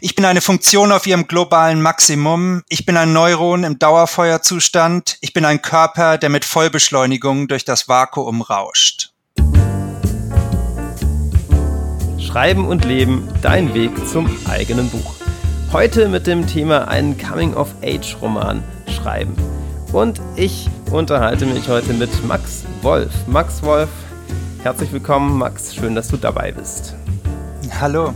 Ich bin eine Funktion auf ihrem globalen Maximum. Ich bin ein Neuron im Dauerfeuerzustand. Ich bin ein Körper, der mit Vollbeschleunigung durch das Vakuum rauscht. Schreiben und Leben, dein Weg zum eigenen Buch. Heute mit dem Thema einen Coming-of-Age-Roman schreiben. Und ich unterhalte mich heute mit Max Wolf. Max Wolf, herzlich willkommen, Max. Schön, dass du dabei bist. Hallo.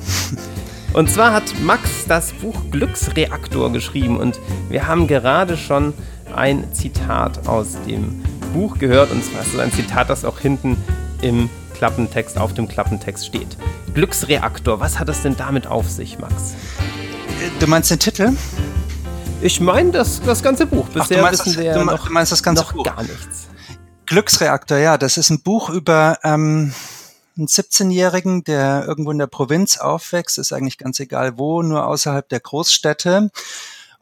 Und zwar hat Max das Buch Glücksreaktor geschrieben und wir haben gerade schon ein Zitat aus dem Buch gehört und zwar ist es ein Zitat, das auch hinten im Klappentext, auf dem Klappentext steht. Glücksreaktor, was hat es denn damit auf sich, Max? Du meinst den Titel? Ich meine das, das ganze Buch. Bisher Ach, wissen das, wir ja noch, du meinst das ganze noch Buch. gar nichts. Glücksreaktor, ja, das ist ein Buch über ähm, einen 17-Jährigen, der irgendwo in der Provinz aufwächst, ist eigentlich ganz egal wo, nur außerhalb der Großstädte.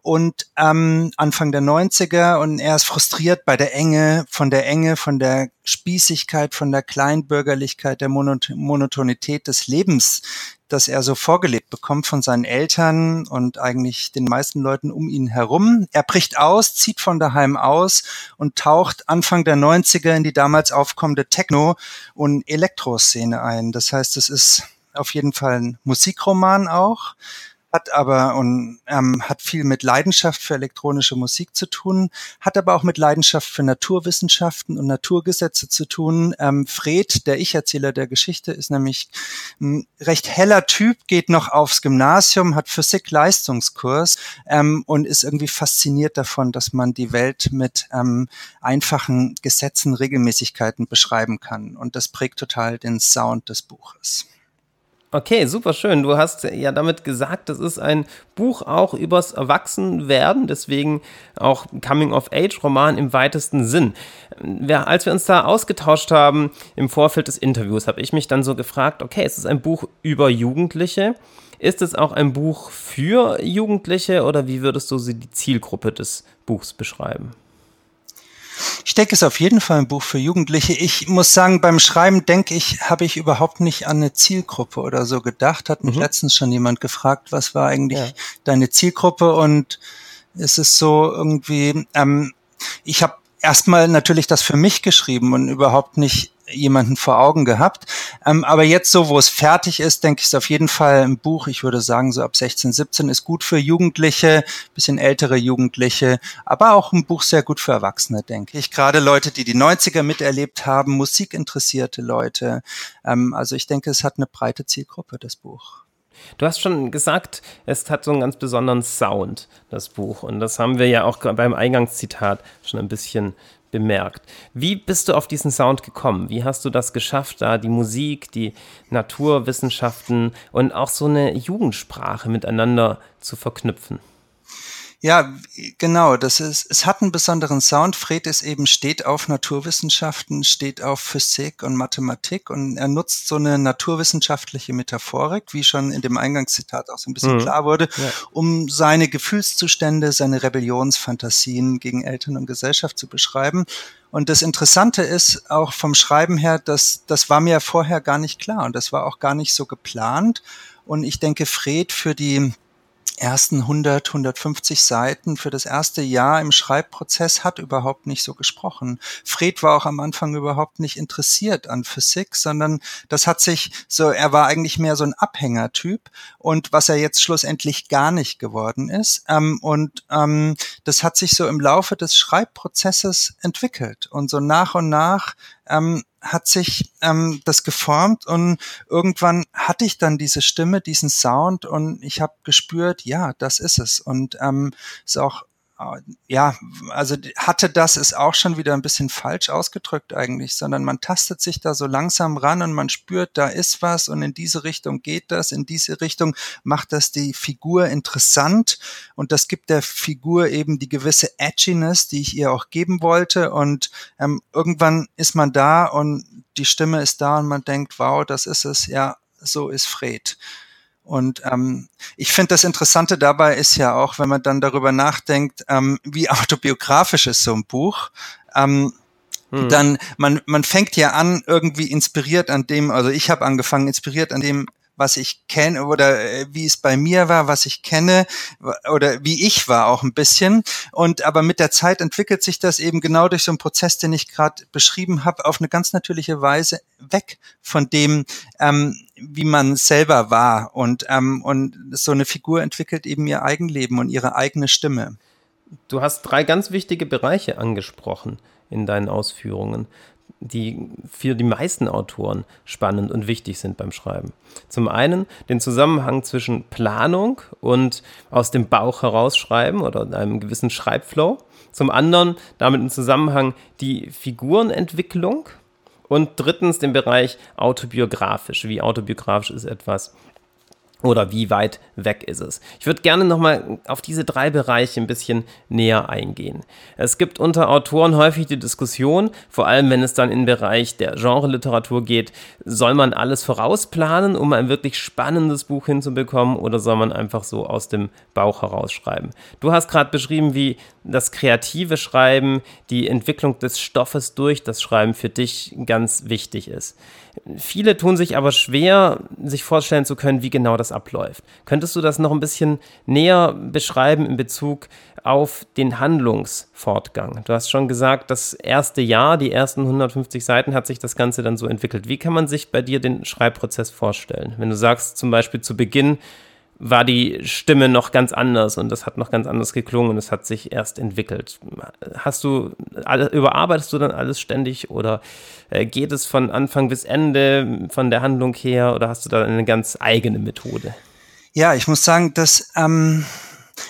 Und ähm, Anfang der 90er und er ist frustriert bei der Enge, von der Enge, von der Spießigkeit, von der Kleinbürgerlichkeit, der Monot Monotonität des Lebens, das er so vorgelebt bekommt von seinen Eltern und eigentlich den meisten Leuten um ihn herum. Er bricht aus, zieht von daheim aus und taucht Anfang der 90er in die damals aufkommende Techno- und Elektroszene ein. Das heißt, es ist auf jeden Fall ein Musikroman auch hat aber und ähm, hat viel mit Leidenschaft für elektronische Musik zu tun, hat aber auch mit Leidenschaft für Naturwissenschaften und Naturgesetze zu tun. Ähm, Fred, der Ich-Erzähler der Geschichte, ist nämlich ein recht heller Typ, geht noch aufs Gymnasium, hat Physik-Leistungskurs ähm, und ist irgendwie fasziniert davon, dass man die Welt mit ähm, einfachen Gesetzen, Regelmäßigkeiten beschreiben kann. Und das prägt total den Sound des Buches. Okay, super schön. Du hast ja damit gesagt, das ist ein Buch auch übers Erwachsenwerden, deswegen auch Coming-of-Age-Roman im weitesten Sinn. Wir, als wir uns da ausgetauscht haben im Vorfeld des Interviews, habe ich mich dann so gefragt, okay, es ist ein Buch über Jugendliche. Ist es auch ein Buch für Jugendliche oder wie würdest du die Zielgruppe des Buchs beschreiben? Ich denke, es ist auf jeden Fall ein Buch für Jugendliche. Ich muss sagen, beim Schreiben denke ich, habe ich überhaupt nicht an eine Zielgruppe oder so gedacht. Hat mich mhm. letztens schon jemand gefragt, was war eigentlich ja. deine Zielgruppe? Und es ist so irgendwie, ähm, ich habe erstmal natürlich das für mich geschrieben und überhaupt nicht jemanden vor Augen gehabt. Ähm, aber jetzt so, wo es fertig ist, denke ich, ist auf jeden Fall ein Buch. Ich würde sagen, so ab 16, 17 ist gut für Jugendliche, bisschen ältere Jugendliche, aber auch ein Buch sehr gut für Erwachsene, denke ich. Gerade Leute, die die 90er miterlebt haben, musikinteressierte Leute. Ähm, also ich denke, es hat eine breite Zielgruppe, das Buch. Du hast schon gesagt, es hat so einen ganz besonderen Sound, das Buch. Und das haben wir ja auch beim Eingangszitat schon ein bisschen bemerkt. Wie bist du auf diesen Sound gekommen? Wie hast du das geschafft, da die Musik, die Naturwissenschaften und auch so eine Jugendsprache miteinander zu verknüpfen? Ja, genau. Das ist, es hat einen besonderen Sound. Fred ist eben steht auf Naturwissenschaften, steht auf Physik und Mathematik und er nutzt so eine naturwissenschaftliche Metaphorik, wie schon in dem Eingangszitat auch so ein bisschen mhm. klar wurde, ja. um seine Gefühlszustände, seine Rebellionsfantasien gegen Eltern und Gesellschaft zu beschreiben. Und das Interessante ist auch vom Schreiben her, dass das war mir vorher gar nicht klar und das war auch gar nicht so geplant. Und ich denke, Fred für die ersten 100, 150 Seiten für das erste Jahr im Schreibprozess hat überhaupt nicht so gesprochen. Fred war auch am Anfang überhaupt nicht interessiert an Physik, sondern das hat sich so, er war eigentlich mehr so ein Abhängertyp und was er jetzt schlussendlich gar nicht geworden ist. Ähm, und ähm, das hat sich so im Laufe des Schreibprozesses entwickelt und so nach und nach ähm, hat sich ähm, das geformt und irgendwann hatte ich dann diese Stimme, diesen Sound und ich habe gespürt, ja, das ist es. Und ähm, ist auch ja, also hatte das ist auch schon wieder ein bisschen falsch ausgedrückt eigentlich, sondern man tastet sich da so langsam ran und man spürt, da ist was und in diese Richtung geht das, in diese Richtung macht das die Figur interessant und das gibt der Figur eben die gewisse Edginess, die ich ihr auch geben wollte und ähm, irgendwann ist man da und die Stimme ist da und man denkt, wow, das ist es, ja, so ist Fred. Und ähm, ich finde, das Interessante dabei ist ja auch, wenn man dann darüber nachdenkt, ähm, wie autobiografisch ist so ein Buch. Ähm, hm. Dann, man, man fängt ja an, irgendwie inspiriert an dem, also ich habe angefangen, inspiriert an dem, was ich kenne oder äh, wie es bei mir war, was ich kenne oder wie ich war auch ein bisschen. Und aber mit der Zeit entwickelt sich das eben genau durch so einen Prozess, den ich gerade beschrieben habe, auf eine ganz natürliche Weise weg von dem, ähm, wie man selber war. Und, ähm, und so eine Figur entwickelt eben ihr Eigenleben und ihre eigene Stimme. Du hast drei ganz wichtige Bereiche angesprochen in deinen Ausführungen die für die meisten Autoren spannend und wichtig sind beim Schreiben. Zum einen den Zusammenhang zwischen Planung und aus dem Bauch herausschreiben oder einem gewissen Schreibflow. Zum anderen damit im Zusammenhang die Figurenentwicklung und drittens den Bereich autobiografisch. Wie autobiografisch ist etwas? Oder wie weit weg ist es? Ich würde gerne nochmal auf diese drei Bereiche ein bisschen näher eingehen. Es gibt unter Autoren häufig die Diskussion, vor allem wenn es dann in den Bereich der Genre-Literatur geht, soll man alles vorausplanen, um ein wirklich spannendes Buch hinzubekommen oder soll man einfach so aus dem Bauch herausschreiben? Du hast gerade beschrieben, wie das kreative Schreiben, die Entwicklung des Stoffes durch das Schreiben für dich ganz wichtig ist. Viele tun sich aber schwer, sich vorstellen zu können, wie genau das abläuft. Könntest du das noch ein bisschen näher beschreiben in Bezug auf den Handlungsfortgang? Du hast schon gesagt, das erste Jahr, die ersten 150 Seiten hat sich das Ganze dann so entwickelt. Wie kann man sich bei dir den Schreibprozess vorstellen? Wenn du sagst, zum Beispiel zu Beginn, war die Stimme noch ganz anders und das hat noch ganz anders geklungen und es hat sich erst entwickelt. Hast du, überarbeitest du dann alles ständig oder äh, geht es von Anfang bis Ende von der Handlung her oder hast du da eine ganz eigene Methode? Ja, ich muss sagen, dass ähm,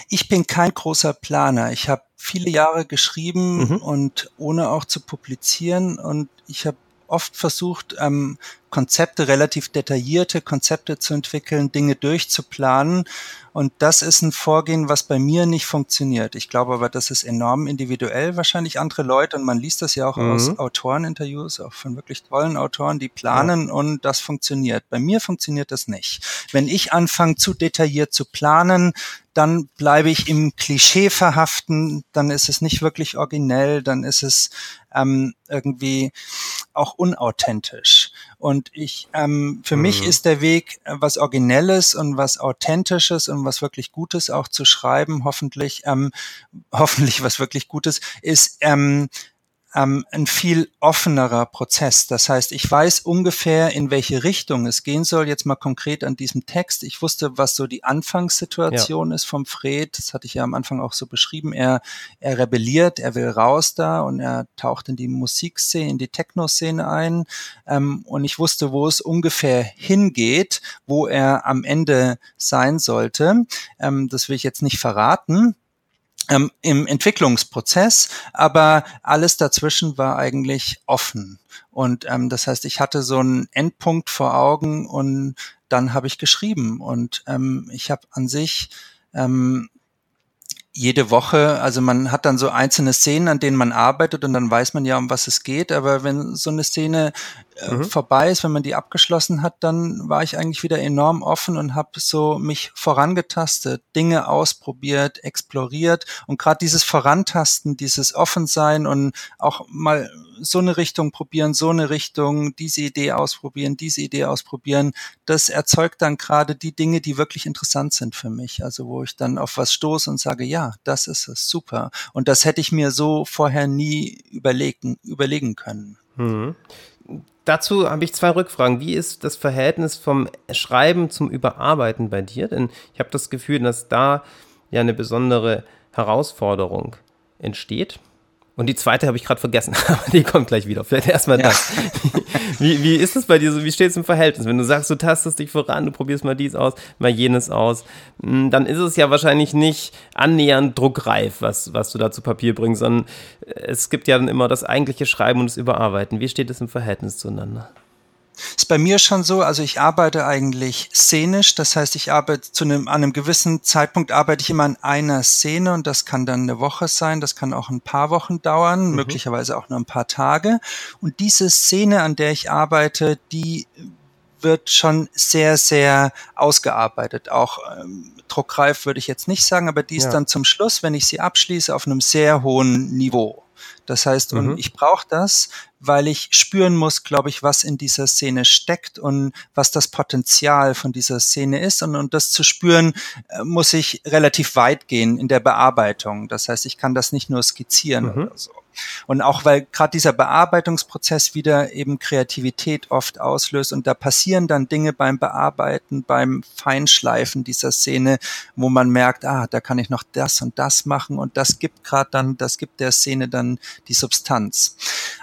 ich bin kein großer Planer. Ich habe viele Jahre geschrieben mhm. und ohne auch zu publizieren und ich habe oft versucht, ähm, Konzepte, relativ detaillierte Konzepte zu entwickeln, Dinge durchzuplanen. Und das ist ein Vorgehen, was bei mir nicht funktioniert. Ich glaube aber, das ist enorm individuell, wahrscheinlich andere Leute. Und man liest das ja auch mhm. aus Autoreninterviews, auch von wirklich tollen Autoren, die planen ja. und das funktioniert. Bei mir funktioniert das nicht. Wenn ich anfange, zu detailliert zu planen, dann bleibe ich im Klischee verhaften, dann ist es nicht wirklich originell, dann ist es ähm, irgendwie auch unauthentisch. Und ich, ähm, für mhm. mich ist der Weg, äh, was Originelles und was Authentisches und was wirklich Gutes auch zu schreiben, hoffentlich, ähm, hoffentlich was wirklich Gutes, ist ähm, ähm, ein viel offenerer Prozess. Das heißt, ich weiß ungefähr, in welche Richtung es gehen soll. Jetzt mal konkret an diesem Text. Ich wusste, was so die Anfangssituation ja. ist vom Fred. Das hatte ich ja am Anfang auch so beschrieben. Er, er rebelliert, er will raus da und er taucht in die Musikszene, in die Techno-Szene ein. Ähm, und ich wusste, wo es ungefähr hingeht, wo er am Ende sein sollte. Ähm, das will ich jetzt nicht verraten ähm, im Entwicklungsprozess, aber alles dazwischen war eigentlich offen. Und ähm, das heißt, ich hatte so einen Endpunkt vor Augen und dann habe ich geschrieben. Und ähm, ich habe an sich ähm, jede Woche, also man hat dann so einzelne Szenen, an denen man arbeitet und dann weiß man ja, um was es geht. Aber wenn so eine Szene mhm. vorbei ist, wenn man die abgeschlossen hat, dann war ich eigentlich wieder enorm offen und habe so mich vorangetastet, Dinge ausprobiert, exploriert und gerade dieses Vorantasten, dieses Offensein und auch mal so eine Richtung probieren, so eine Richtung, diese Idee ausprobieren, diese Idee ausprobieren, das erzeugt dann gerade die Dinge, die wirklich interessant sind für mich. Also wo ich dann auf was stoße und sage, ja, das ist es, super. Und das hätte ich mir so vorher nie überlegen, überlegen können. Mhm. Dazu habe ich zwei Rückfragen. Wie ist das Verhältnis vom Schreiben zum Überarbeiten bei dir? Denn ich habe das Gefühl, dass da ja eine besondere Herausforderung entsteht. Und die zweite habe ich gerade vergessen, aber die kommt gleich wieder. Vielleicht erstmal ja. das. Wie, wie ist es bei dir so? Wie steht es im Verhältnis? Wenn du sagst, du tastest dich voran, du probierst mal dies aus, mal jenes aus, hm, dann ist es ja wahrscheinlich nicht annähernd druckreif, was, was du da zu Papier bringst, sondern es gibt ja dann immer das eigentliche Schreiben und das Überarbeiten. Wie steht es im Verhältnis zueinander? Ist bei mir schon so, also ich arbeite eigentlich szenisch, das heißt, ich arbeite zu einem, an einem gewissen Zeitpunkt arbeite ich immer an einer Szene und das kann dann eine Woche sein, das kann auch ein paar Wochen dauern, mhm. möglicherweise auch nur ein paar Tage. Und diese Szene, an der ich arbeite, die wird schon sehr, sehr ausgearbeitet. Auch ähm, druckreif würde ich jetzt nicht sagen, aber die ist ja. dann zum Schluss, wenn ich sie abschließe, auf einem sehr hohen Niveau. Das heißt, mhm. und ich brauche das, weil ich spüren muss, glaube ich, was in dieser Szene steckt und was das Potenzial von dieser Szene ist. Und, und das zu spüren, äh, muss ich relativ weit gehen in der Bearbeitung. Das heißt, ich kann das nicht nur skizzieren mhm. oder so. Und auch weil gerade dieser Bearbeitungsprozess wieder eben Kreativität oft auslöst und da passieren dann Dinge beim Bearbeiten, beim Feinschleifen dieser Szene, wo man merkt, ah, da kann ich noch das und das machen und das gibt gerade dann, das gibt der Szene dann die Substanz.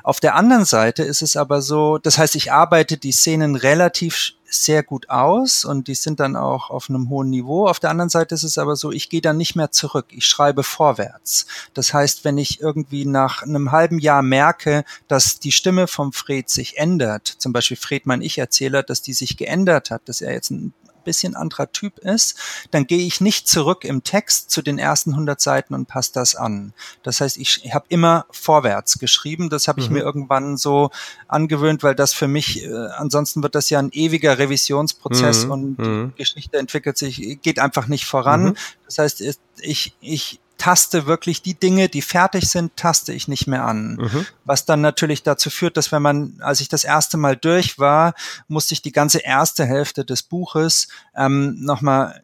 Auf der anderen Seite ist es aber so, das heißt, ich arbeite die Szenen relativ sehr gut aus und die sind dann auch auf einem hohen Niveau. Auf der anderen Seite ist es aber so, ich gehe dann nicht mehr zurück, ich schreibe vorwärts. Das heißt, wenn ich irgendwie nach einem halben Jahr merke, dass die Stimme vom Fred sich ändert, zum Beispiel Fred, mein Ich-Erzähler, dass die sich geändert hat, dass er jetzt ein bisschen anderer Typ ist, dann gehe ich nicht zurück im Text zu den ersten 100 Seiten und passe das an. Das heißt, ich, habe immer vorwärts geschrieben. Das habe ich mhm. mir irgendwann so angewöhnt, weil das für mich, äh, ansonsten wird das ja ein ewiger Revisionsprozess mhm. und mhm. die Geschichte entwickelt sich, geht einfach nicht voran. Mhm. Das heißt, ich, ich taste wirklich die Dinge, die fertig sind, taste ich nicht mehr an. Mhm. Was dann natürlich dazu führt, dass wenn man, als ich das erste Mal durch war, musste ich die ganze erste Hälfte des Buches ähm, nochmal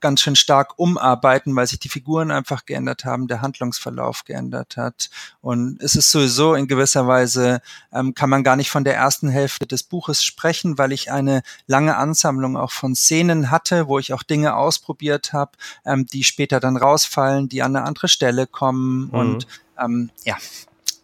ganz schön stark umarbeiten, weil sich die Figuren einfach geändert haben, der Handlungsverlauf geändert hat. Und es ist sowieso in gewisser Weise, ähm, kann man gar nicht von der ersten Hälfte des Buches sprechen, weil ich eine lange Ansammlung auch von Szenen hatte, wo ich auch Dinge ausprobiert habe, ähm, die später dann rausfallen, die an eine andere Stelle kommen. Mhm. Und ähm, ja,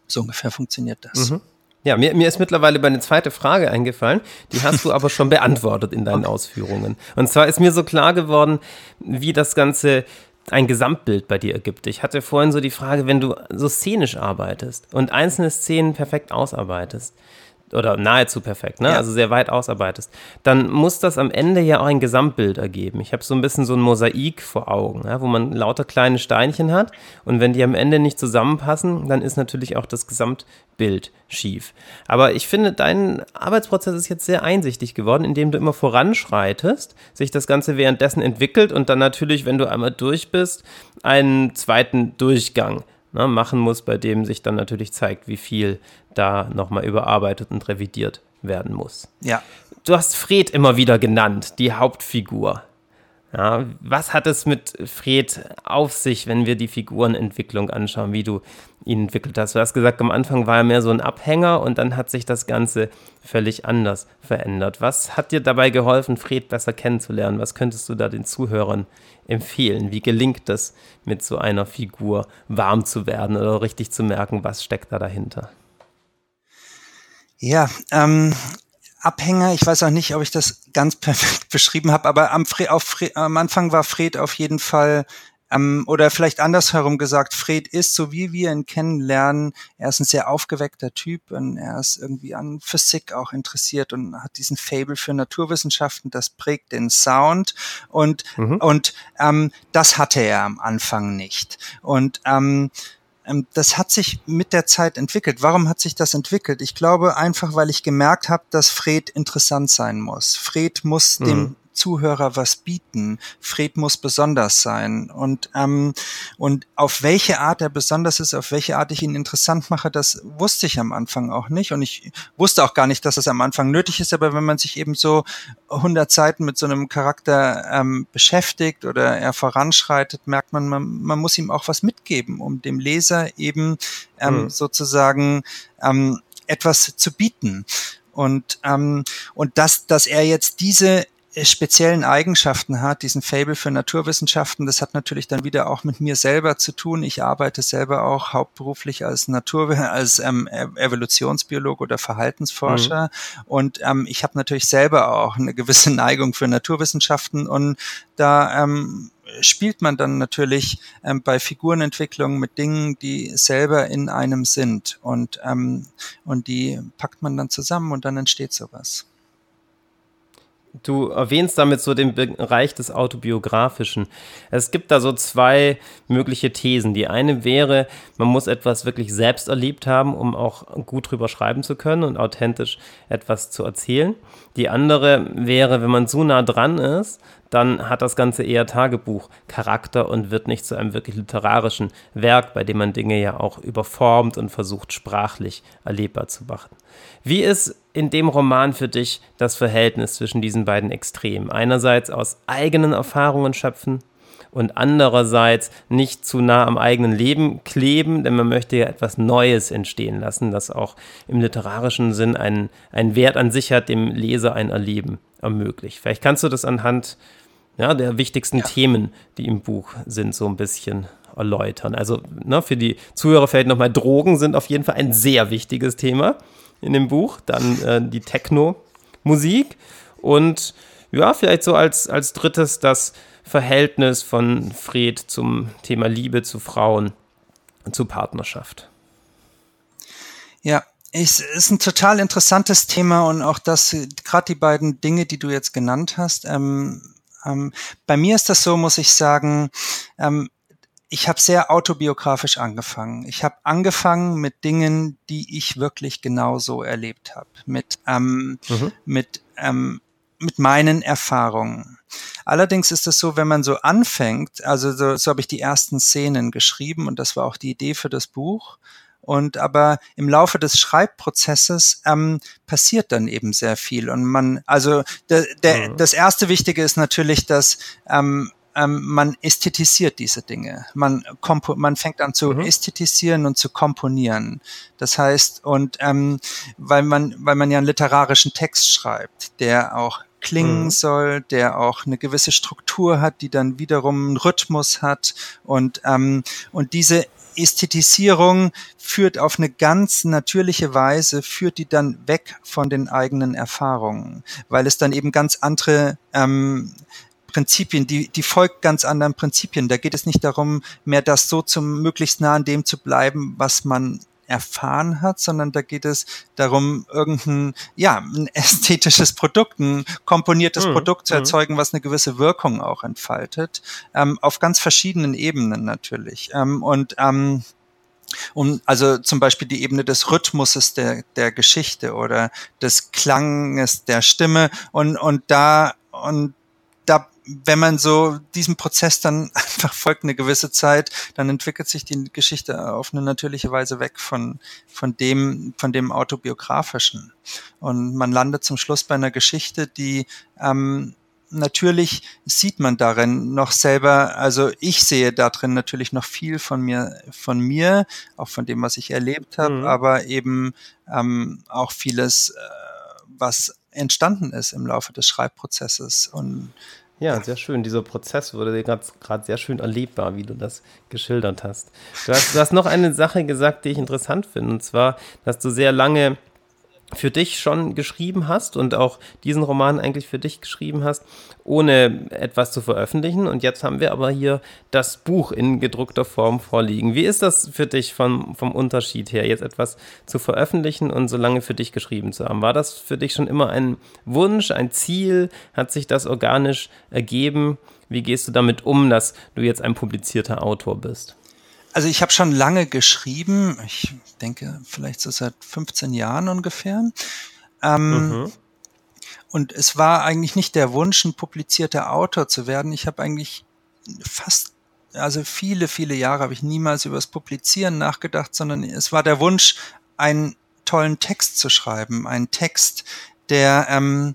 so ungefähr funktioniert das. Mhm. Ja, mir, mir ist mittlerweile über eine zweite Frage eingefallen, die hast du aber schon beantwortet in deinen okay. Ausführungen. Und zwar ist mir so klar geworden, wie das Ganze ein Gesamtbild bei dir ergibt. Ich hatte vorhin so die Frage, wenn du so szenisch arbeitest und einzelne Szenen perfekt ausarbeitest, oder nahezu perfekt, ne? Ja. also sehr weit ausarbeitest, dann muss das am Ende ja auch ein Gesamtbild ergeben. Ich habe so ein bisschen so ein Mosaik vor Augen, ja? wo man lauter kleine Steinchen hat und wenn die am Ende nicht zusammenpassen, dann ist natürlich auch das Gesamtbild schief. Aber ich finde, dein Arbeitsprozess ist jetzt sehr einsichtig geworden, indem du immer voranschreitest, sich das Ganze währenddessen entwickelt und dann natürlich, wenn du einmal durch bist, einen zweiten Durchgang ne, machen muss, bei dem sich dann natürlich zeigt, wie viel da nochmal überarbeitet und revidiert werden muss. Ja. Du hast Fred immer wieder genannt, die Hauptfigur. Ja, was hat es mit Fred auf sich, wenn wir die Figurenentwicklung anschauen, wie du ihn entwickelt hast? Du hast gesagt, am Anfang war er mehr so ein Abhänger und dann hat sich das Ganze völlig anders verändert. Was hat dir dabei geholfen, Fred besser kennenzulernen? Was könntest du da den Zuhörern empfehlen? Wie gelingt es, mit so einer Figur warm zu werden oder richtig zu merken, was steckt da dahinter? Ja, ähm, Abhänger, ich weiß auch nicht, ob ich das ganz perfekt beschrieben habe, aber am, Fre Fre am Anfang war Fred auf jeden Fall ähm, oder vielleicht andersherum gesagt, Fred ist, so wie wir ihn kennenlernen, er ist ein sehr aufgeweckter Typ und er ist irgendwie an Physik auch interessiert und hat diesen Fable für Naturwissenschaften, das prägt den Sound und, mhm. und ähm, das hatte er am Anfang nicht. Und ähm, das hat sich mit der Zeit entwickelt. Warum hat sich das entwickelt? Ich glaube einfach, weil ich gemerkt habe, dass Fred interessant sein muss. Fred muss mhm. dem Zuhörer was bieten. Fred muss besonders sein. Und, ähm, und auf welche Art er besonders ist, auf welche Art ich ihn interessant mache, das wusste ich am Anfang auch nicht. Und ich wusste auch gar nicht, dass es am Anfang nötig ist. Aber wenn man sich eben so 100 Seiten mit so einem Charakter ähm, beschäftigt oder er voranschreitet, merkt man, man, man muss ihm auch was mitgeben, um dem Leser eben ähm, mhm. sozusagen ähm, etwas zu bieten. Und, ähm, und dass, dass er jetzt diese speziellen Eigenschaften hat, diesen Fable für Naturwissenschaften. Das hat natürlich dann wieder auch mit mir selber zu tun. Ich arbeite selber auch hauptberuflich als Natur, als ähm, Evolutionsbiologe oder Verhaltensforscher. Mhm. Und ähm, ich habe natürlich selber auch eine gewisse Neigung für Naturwissenschaften und da ähm, spielt man dann natürlich ähm, bei Figurenentwicklung mit Dingen, die selber in einem sind und, ähm, und die packt man dann zusammen und dann entsteht sowas. Du erwähnst damit so den Bereich des Autobiografischen. Es gibt da so zwei mögliche Thesen. Die eine wäre, man muss etwas wirklich selbst erlebt haben, um auch gut drüber schreiben zu können und authentisch etwas zu erzählen. Die andere wäre, wenn man zu nah dran ist, dann hat das Ganze eher Tagebuchcharakter und wird nicht zu einem wirklich literarischen Werk, bei dem man Dinge ja auch überformt und versucht sprachlich erlebbar zu machen. Wie ist in dem Roman für dich das Verhältnis zwischen diesen beiden Extremen? Einerseits aus eigenen Erfahrungen schöpfen und andererseits nicht zu nah am eigenen Leben kleben, denn man möchte ja etwas Neues entstehen lassen, das auch im literarischen Sinn einen, einen Wert an sich hat, dem Leser ein Erleben ermöglicht. Vielleicht kannst du das anhand ja, der wichtigsten ja. Themen, die im Buch sind, so ein bisschen erläutern. Also ne, für die Zuhörer vielleicht nochmal, Drogen sind auf jeden Fall ein sehr wichtiges Thema in dem Buch. Dann äh, die Techno-Musik und ja, vielleicht so als, als drittes das Verhältnis von Fred zum Thema Liebe zu Frauen, zu Partnerschaft. Ja, es ist ein total interessantes Thema und auch das, gerade die beiden Dinge, die du jetzt genannt hast. Ähm, ähm, bei mir ist das so, muss ich sagen, ähm, ich habe sehr autobiografisch angefangen. Ich habe angefangen mit Dingen, die ich wirklich genauso erlebt habe, mit ähm, mhm. mit ähm, mit meinen Erfahrungen. Allerdings ist es so, wenn man so anfängt, also so, so habe ich die ersten Szenen geschrieben und das war auch die Idee für das Buch. Und aber im Laufe des Schreibprozesses ähm, passiert dann eben sehr viel. Und man, also der, der, mhm. das erste Wichtige ist natürlich, dass ähm, ähm, man ästhetisiert diese Dinge. Man, kompo man fängt an zu mhm. ästhetisieren und zu komponieren. Das heißt, und ähm, weil man, weil man ja einen literarischen Text schreibt, der auch klingen mhm. soll, der auch eine gewisse Struktur hat, die dann wiederum einen Rhythmus hat und ähm, und diese Ästhetisierung führt auf eine ganz natürliche Weise, führt die dann weg von den eigenen Erfahrungen, weil es dann eben ganz andere ähm, Prinzipien, die, die folgt ganz anderen Prinzipien. Da geht es nicht darum, mehr das so zum möglichst nah an dem zu bleiben, was man erfahren hat, sondern da geht es darum, irgendein, ja, ein ästhetisches Produkt, ein komponiertes mhm. Produkt zu mhm. erzeugen, was eine gewisse Wirkung auch entfaltet, ähm, auf ganz verschiedenen Ebenen natürlich. Ähm, und ähm, um also zum Beispiel die Ebene des Rhythmuses der, der Geschichte oder des Klanges der Stimme und, und da und wenn man so diesem Prozess dann einfach folgt eine gewisse Zeit, dann entwickelt sich die Geschichte auf eine natürliche Weise weg von, von dem, von dem autobiografischen. Und man landet zum Schluss bei einer Geschichte, die, ähm, natürlich sieht man darin noch selber, also ich sehe darin natürlich noch viel von mir, von mir, auch von dem, was ich erlebt habe, mhm. aber eben ähm, auch vieles, äh, was entstanden ist im Laufe des Schreibprozesses und ja, sehr schön. Dieser Prozess wurde dir gerade sehr schön erlebbar, wie du das geschildert hast. Du hast, du hast noch eine Sache gesagt, die ich interessant finde, und zwar, dass du sehr lange für dich schon geschrieben hast und auch diesen Roman eigentlich für dich geschrieben hast, ohne etwas zu veröffentlichen. Und jetzt haben wir aber hier das Buch in gedruckter Form vorliegen. Wie ist das für dich vom, vom Unterschied her, jetzt etwas zu veröffentlichen und so lange für dich geschrieben zu haben? War das für dich schon immer ein Wunsch, ein Ziel? Hat sich das organisch ergeben? Wie gehst du damit um, dass du jetzt ein publizierter Autor bist? Also ich habe schon lange geschrieben, ich denke vielleicht so seit 15 Jahren ungefähr. Ähm, mhm. Und es war eigentlich nicht der Wunsch, ein publizierter Autor zu werden. Ich habe eigentlich fast, also viele, viele Jahre habe ich niemals über das Publizieren nachgedacht, sondern es war der Wunsch, einen tollen Text zu schreiben, einen Text, der ähm,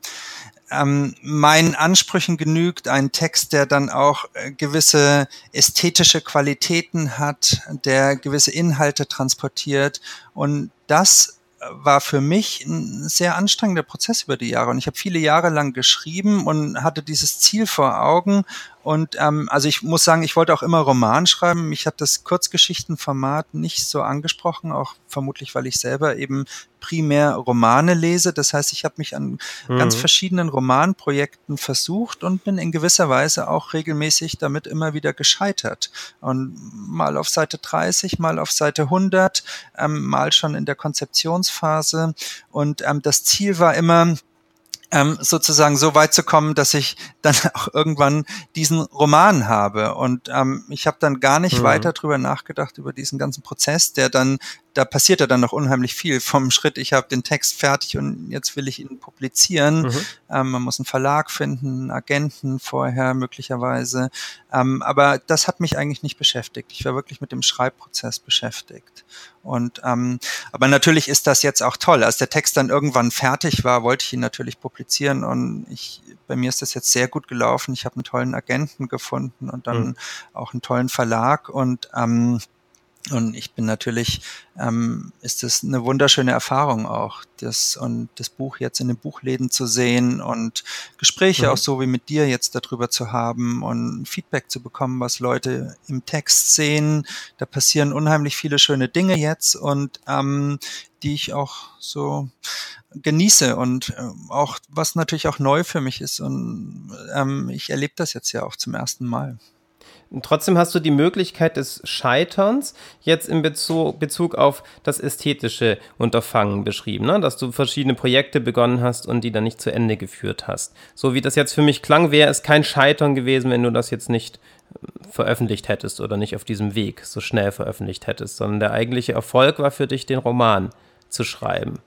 ähm, meinen Ansprüchen genügt, ein Text, der dann auch äh, gewisse ästhetische Qualitäten hat, der gewisse Inhalte transportiert. Und das war für mich ein sehr anstrengender Prozess über die Jahre. Und ich habe viele Jahre lang geschrieben und hatte dieses Ziel vor Augen und ähm, also ich muss sagen, ich wollte auch immer Roman schreiben. Mich hat das Kurzgeschichtenformat nicht so angesprochen, auch vermutlich, weil ich selber eben primär Romane lese. Das heißt, ich habe mich an mhm. ganz verschiedenen Romanprojekten versucht und bin in gewisser Weise auch regelmäßig damit immer wieder gescheitert. Und mal auf Seite 30, mal auf Seite 100, ähm, mal schon in der Konzeptionsphase. Und ähm, das Ziel war immer, ähm, sozusagen so weit zu kommen, dass ich dann auch irgendwann diesen Roman habe. Und ähm, ich habe dann gar nicht mhm. weiter drüber nachgedacht, über diesen ganzen Prozess, der dann da passiert ja dann noch unheimlich viel vom Schritt, ich habe den Text fertig und jetzt will ich ihn publizieren. Mhm. Ähm, man muss einen Verlag finden, einen Agenten vorher möglicherweise. Ähm, aber das hat mich eigentlich nicht beschäftigt. Ich war wirklich mit dem Schreibprozess beschäftigt. Und ähm, aber natürlich ist das jetzt auch toll. Als der Text dann irgendwann fertig war, wollte ich ihn natürlich publizieren und ich bei mir ist das jetzt sehr gut gelaufen. Ich habe einen tollen Agenten gefunden und dann mhm. auch einen tollen Verlag und ähm, und ich bin natürlich, ähm, ist es eine wunderschöne Erfahrung auch, das und das Buch jetzt in den Buchläden zu sehen und Gespräche mhm. auch so wie mit dir jetzt darüber zu haben und Feedback zu bekommen, was Leute im Text sehen. Da passieren unheimlich viele schöne Dinge jetzt und ähm, die ich auch so genieße und äh, auch was natürlich auch neu für mich ist und ähm, ich erlebe das jetzt ja auch zum ersten Mal. Trotzdem hast du die Möglichkeit des Scheiterns jetzt in Bezug, Bezug auf das ästhetische Unterfangen beschrieben, ne? dass du verschiedene Projekte begonnen hast und die dann nicht zu Ende geführt hast. So wie das jetzt für mich klang, wäre es kein Scheitern gewesen, wenn du das jetzt nicht äh, veröffentlicht hättest oder nicht auf diesem Weg so schnell veröffentlicht hättest, sondern der eigentliche Erfolg war für dich, den Roman zu schreiben.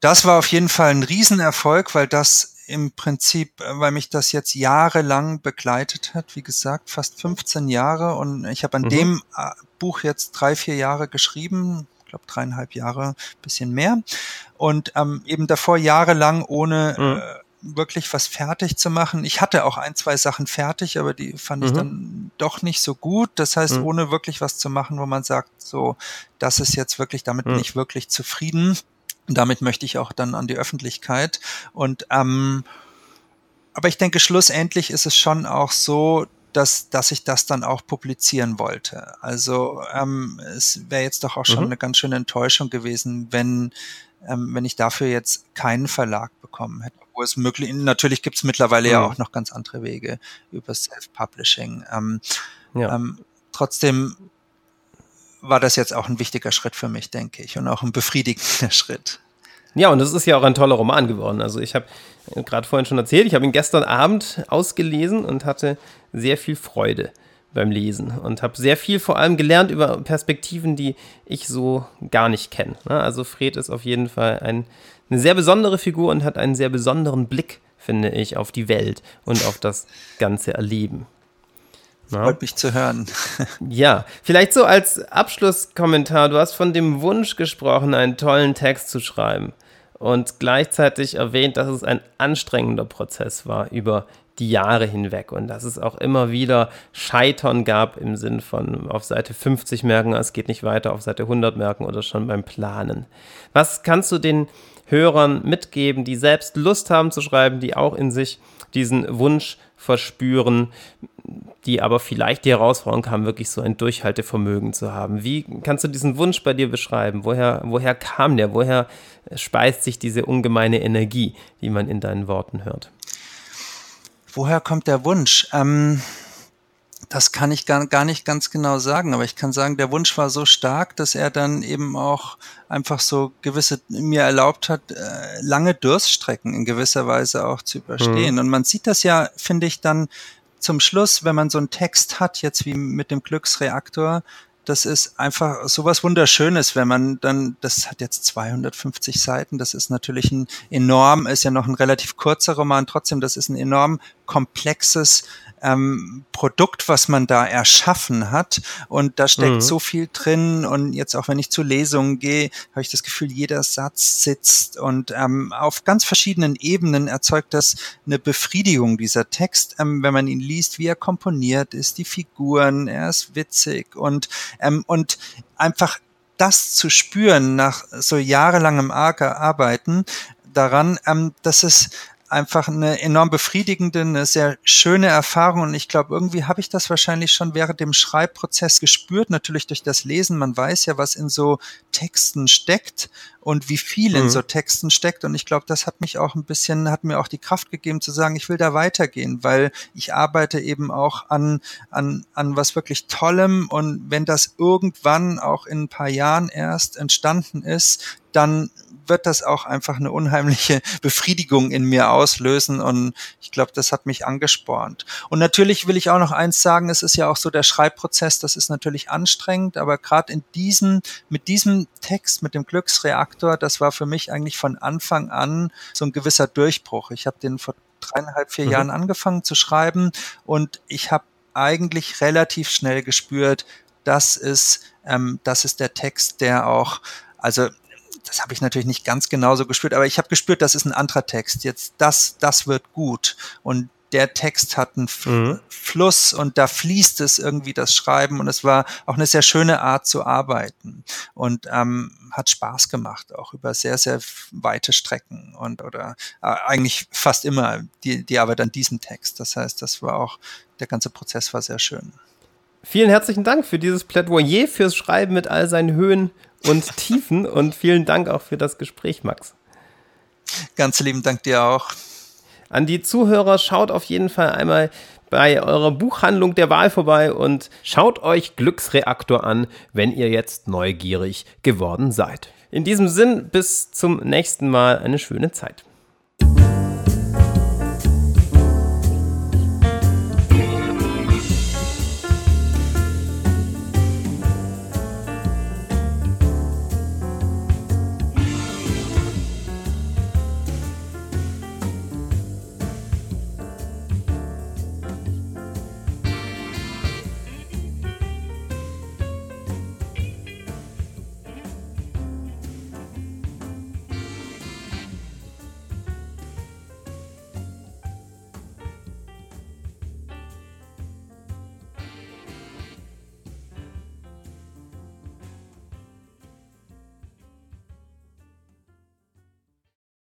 Das war auf jeden Fall ein Riesenerfolg, weil das im Prinzip, äh, weil mich das jetzt jahrelang begleitet hat, wie gesagt, fast 15 Jahre und ich habe an mhm. dem äh, Buch jetzt drei, vier Jahre geschrieben, ich glaube dreieinhalb Jahre, bisschen mehr und ähm, eben davor jahrelang ohne mhm. äh, wirklich was fertig zu machen. Ich hatte auch ein, zwei Sachen fertig, aber die fand mhm. ich dann doch nicht so gut. Das heißt, mhm. ohne wirklich was zu machen, wo man sagt, so, das ist jetzt wirklich, damit bin mhm. ich wirklich zufrieden. Und damit möchte ich auch dann an die Öffentlichkeit. Und ähm, aber ich denke, schlussendlich ist es schon auch so, dass, dass ich das dann auch publizieren wollte. Also ähm, es wäre jetzt doch auch schon mhm. eine ganz schöne Enttäuschung gewesen, wenn, ähm, wenn ich dafür jetzt keinen Verlag bekommen hätte. Wo es möglich, natürlich gibt es mittlerweile mhm. ja auch noch ganz andere Wege über Self-Publishing. Ähm, ja. ähm, trotzdem war das jetzt auch ein wichtiger Schritt für mich, denke ich, und auch ein befriedigender Schritt. Ja, und es ist ja auch ein toller Roman geworden. Also ich habe gerade vorhin schon erzählt, ich habe ihn gestern Abend ausgelesen und hatte sehr viel Freude beim Lesen und habe sehr viel vor allem gelernt über Perspektiven, die ich so gar nicht kenne. Ne? Also Fred ist auf jeden Fall ein, eine sehr besondere Figur und hat einen sehr besonderen Blick, finde ich, auf die Welt und auf das ganze Erleben. Freut mich zu hören. ja, vielleicht so als Abschlusskommentar. Du hast von dem Wunsch gesprochen, einen tollen Text zu schreiben und gleichzeitig erwähnt, dass es ein anstrengender Prozess war über die Jahre hinweg und dass es auch immer wieder Scheitern gab im Sinn von auf Seite 50 merken, es geht nicht weiter, auf Seite 100 merken oder schon beim Planen. Was kannst du den Hörern mitgeben, die selbst Lust haben zu schreiben, die auch in sich diesen Wunsch verspüren, die aber vielleicht die Herausforderung haben, wirklich so ein Durchhaltevermögen zu haben. Wie kannst du diesen Wunsch bei dir beschreiben? Woher, woher kam der? Woher speist sich diese ungemeine Energie, die man in deinen Worten hört? Woher kommt der Wunsch? Ähm, das kann ich gar, gar nicht ganz genau sagen, aber ich kann sagen, der Wunsch war so stark, dass er dann eben auch einfach so gewisse, mir erlaubt hat, äh, lange Durststrecken in gewisser Weise auch zu überstehen. Mhm. Und man sieht das ja, finde ich, dann zum Schluss, wenn man so einen Text hat, jetzt wie mit dem Glücksreaktor, das ist einfach sowas Wunderschönes, wenn man dann, das hat jetzt 250 Seiten, das ist natürlich ein enorm, ist ja noch ein relativ kurzer Roman, trotzdem, das ist ein enorm komplexes ähm, Produkt, was man da erschaffen hat. Und da steckt mhm. so viel drin. Und jetzt auch wenn ich zu Lesungen gehe, habe ich das Gefühl, jeder Satz sitzt. Und ähm, auf ganz verschiedenen Ebenen erzeugt das eine Befriedigung, dieser Text, ähm, wenn man ihn liest, wie er komponiert ist, die Figuren, er ist witzig und, ähm, und einfach das zu spüren nach so jahrelangem Arbeiten daran, ähm, dass es einfach eine enorm befriedigende, eine sehr schöne Erfahrung und ich glaube, irgendwie habe ich das wahrscheinlich schon während dem Schreibprozess gespürt, natürlich durch das Lesen. Man weiß ja, was in so Texten steckt und wie viel in mhm. so Texten steckt und ich glaube, das hat mich auch ein bisschen, hat mir auch die Kraft gegeben zu sagen, ich will da weitergehen, weil ich arbeite eben auch an, an, an was wirklich Tollem und wenn das irgendwann auch in ein paar Jahren erst entstanden ist, dann wird das auch einfach eine unheimliche Befriedigung in mir auslösen und ich glaube, das hat mich angespornt. Und natürlich will ich auch noch eins sagen, es ist ja auch so der Schreibprozess, das ist natürlich anstrengend, aber gerade in diesem, mit diesem Text, mit dem Glücksreaktor, das war für mich eigentlich von Anfang an so ein gewisser Durchbruch. Ich habe den vor dreieinhalb, vier mhm. Jahren angefangen zu schreiben und ich habe eigentlich relativ schnell gespürt, das ist, ähm, das ist der Text, der auch, also das habe ich natürlich nicht ganz genauso gespürt, aber ich habe gespürt, das ist ein anderer Text. Jetzt das, das wird gut. Und der Text hat einen mhm. Fluss und da fließt es irgendwie das Schreiben und es war auch eine sehr schöne Art zu arbeiten und ähm, hat Spaß gemacht, auch über sehr, sehr weite Strecken und oder äh, eigentlich fast immer die, die Arbeit an diesem Text. Das heißt, das war auch, der ganze Prozess war sehr schön. Vielen herzlichen Dank für dieses Plädoyer fürs Schreiben mit all seinen Höhen und Tiefen und vielen Dank auch für das Gespräch, Max. Ganz lieben Dank dir auch. An die Zuhörer schaut auf jeden Fall einmal bei eurer Buchhandlung der Wahl vorbei und schaut euch Glücksreaktor an, wenn ihr jetzt neugierig geworden seid. In diesem Sinn, bis zum nächsten Mal eine schöne Zeit.